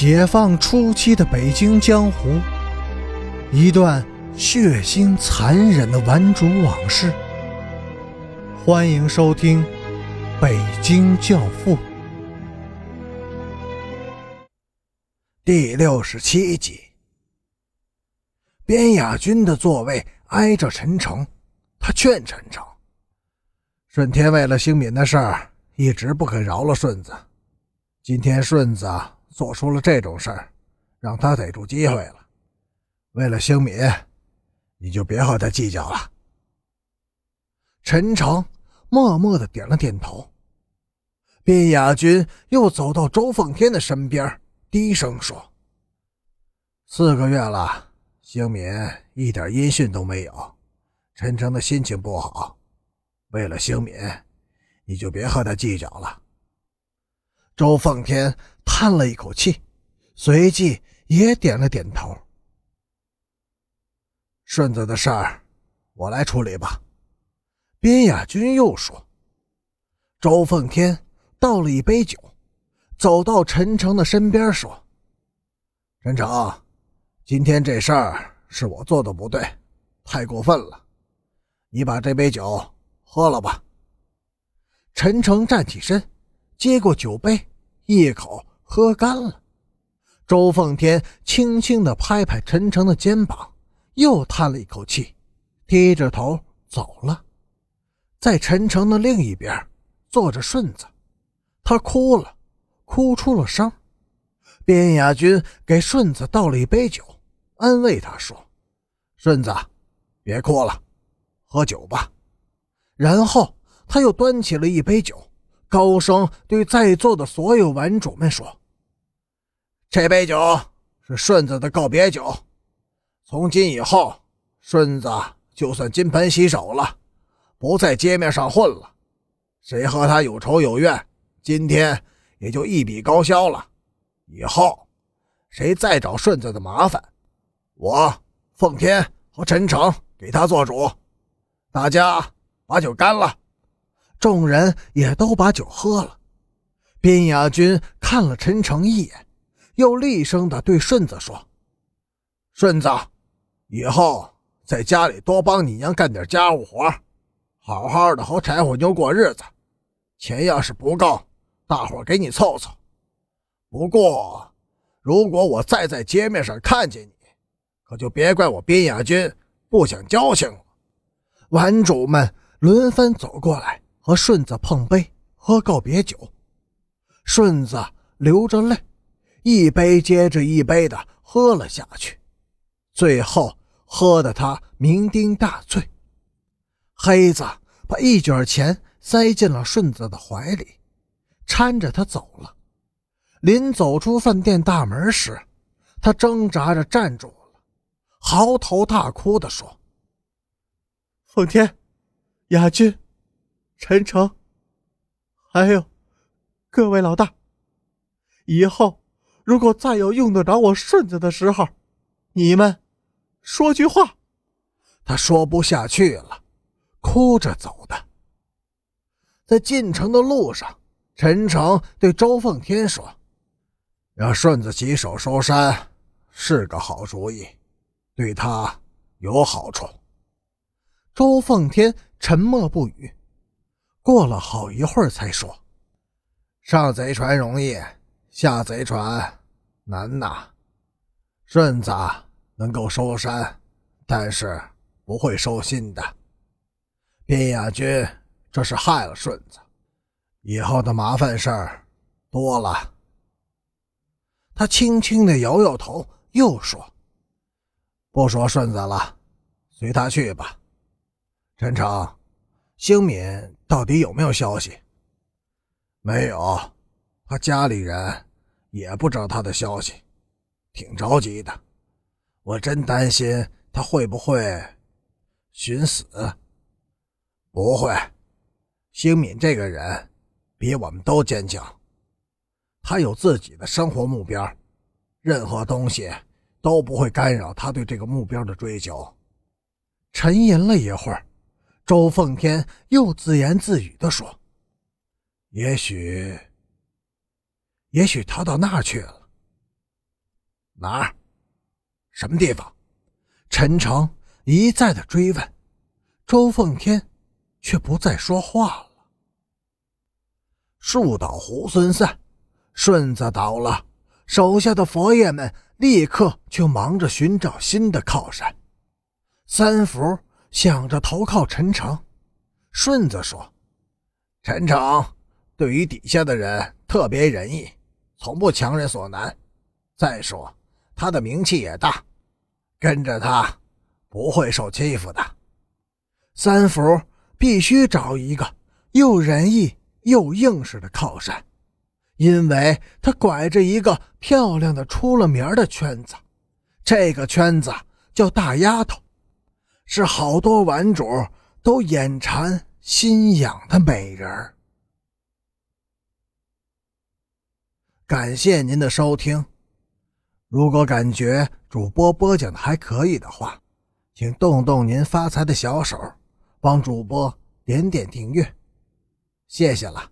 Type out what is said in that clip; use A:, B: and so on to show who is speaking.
A: 解放初期的北京江湖，一段血腥残忍的顽主往事。欢迎收听《北京教父》
B: 第六十七集。边雅军的座位挨着陈诚，他劝陈诚：“顺天为了兴敏的事儿，一直不肯饶了顺子。今天顺子……”做出了这种事儿，让他逮住机会了。为了兴敏，你就别和他计较了。陈诚默默的点了点头。卞雅君又走到周凤天的身边，低声说：“四个月了，兴敏一点音讯都没有。陈诚的心情不好，为了兴敏，你就别和他计较了。”周凤天。叹了一口气，随即也点了点头。顺子的事儿，我来处理吧。边亚军又说：“周凤天倒了一杯酒，走到陈诚的身边说：‘陈诚，今天这事儿是我做的不对，太过分了。你把这杯酒喝了吧。’”陈诚站起身，接过酒杯，一口。喝干了，周凤天轻轻地拍拍陈诚的肩膀，又叹了一口气，低着头走了。在陈诚的另一边坐着顺子，他哭了，哭出了声。边雅君给顺子倒了一杯酒，安慰他说：“顺子，别哭了，喝酒吧。”然后他又端起了一杯酒，高声对在座的所有玩主们说。这杯酒是顺子的告别酒，从今以后，顺子就算金盆洗手了，不在街面上混了。谁和他有仇有怨，今天也就一笔勾销了。以后，谁再找顺子的麻烦，我奉天和陈诚给他做主。大家把酒干了，众人也都把酒喝了。边雅君看了陈诚一眼。又厉声的对顺子说：“顺子，以后在家里多帮你娘干点家务活，好好的和柴火妞过日子。钱要是不够，大伙给你凑凑。不过，如果我再在街面上看见你，可就别怪我边雅军不讲交情了。”玩主们轮番走过来和顺子碰杯，喝告别酒。顺子流着泪。一杯接着一杯的喝了下去，最后喝得他酩酊大醉。黑子把一卷钱塞进了顺子的怀里，搀着他走了。临走出饭店大门时，他挣扎着站住了，嚎啕大哭地说：“
A: 奉天，雅君，陈诚，还有各位老大，以后。”如果再有用得着我顺子的时候，你们说句话。
B: 他说不下去了，哭着走的。在进城的路上，陈诚对周凤天说：“让顺子起手收山是个好主意，对他有好处。”
A: 周凤天沉默不语，过了好一会儿才说：“
B: 上贼船容易，下贼船。”难呐，顺子能够收山，但是不会收心的。边雅君这是害了顺子，以后的麻烦事儿多了。他轻轻的摇摇头，又说：“不说顺子了，随他去吧。”陈诚，兴敏到底有没有消息？没有，他家里人。也不知道他的消息，挺着急的。我真担心他会不会寻死。不会，兴敏这个人比我们都坚强。他有自己的生活目标，任何东西都不会干扰他对这个目标的追求。
A: 沉吟了一会儿，周凤天又自言自语地说：“
B: 也许。”也许逃到那儿去了，哪儿？什么地方？陈诚一再的追问，周凤天却不再说话了。树倒猢狲散，顺子倒了，手下的佛爷们立刻就忙着寻找新的靠山。三福想着投靠陈诚，顺子说：“陈诚对于底下的人特别仁义，从不强人所难。再说他的名气也大，跟着他不会受欺负的。三福必须找一个又仁义又硬实的靠山，因为他拐着一个漂亮的出了名的圈子，这个圈子叫大丫头。”是好多玩主都眼馋心痒的美人感谢您的收听，如果感觉主播播讲的还可以的话，请动动您发财的小手，帮主播点点订阅，谢谢了。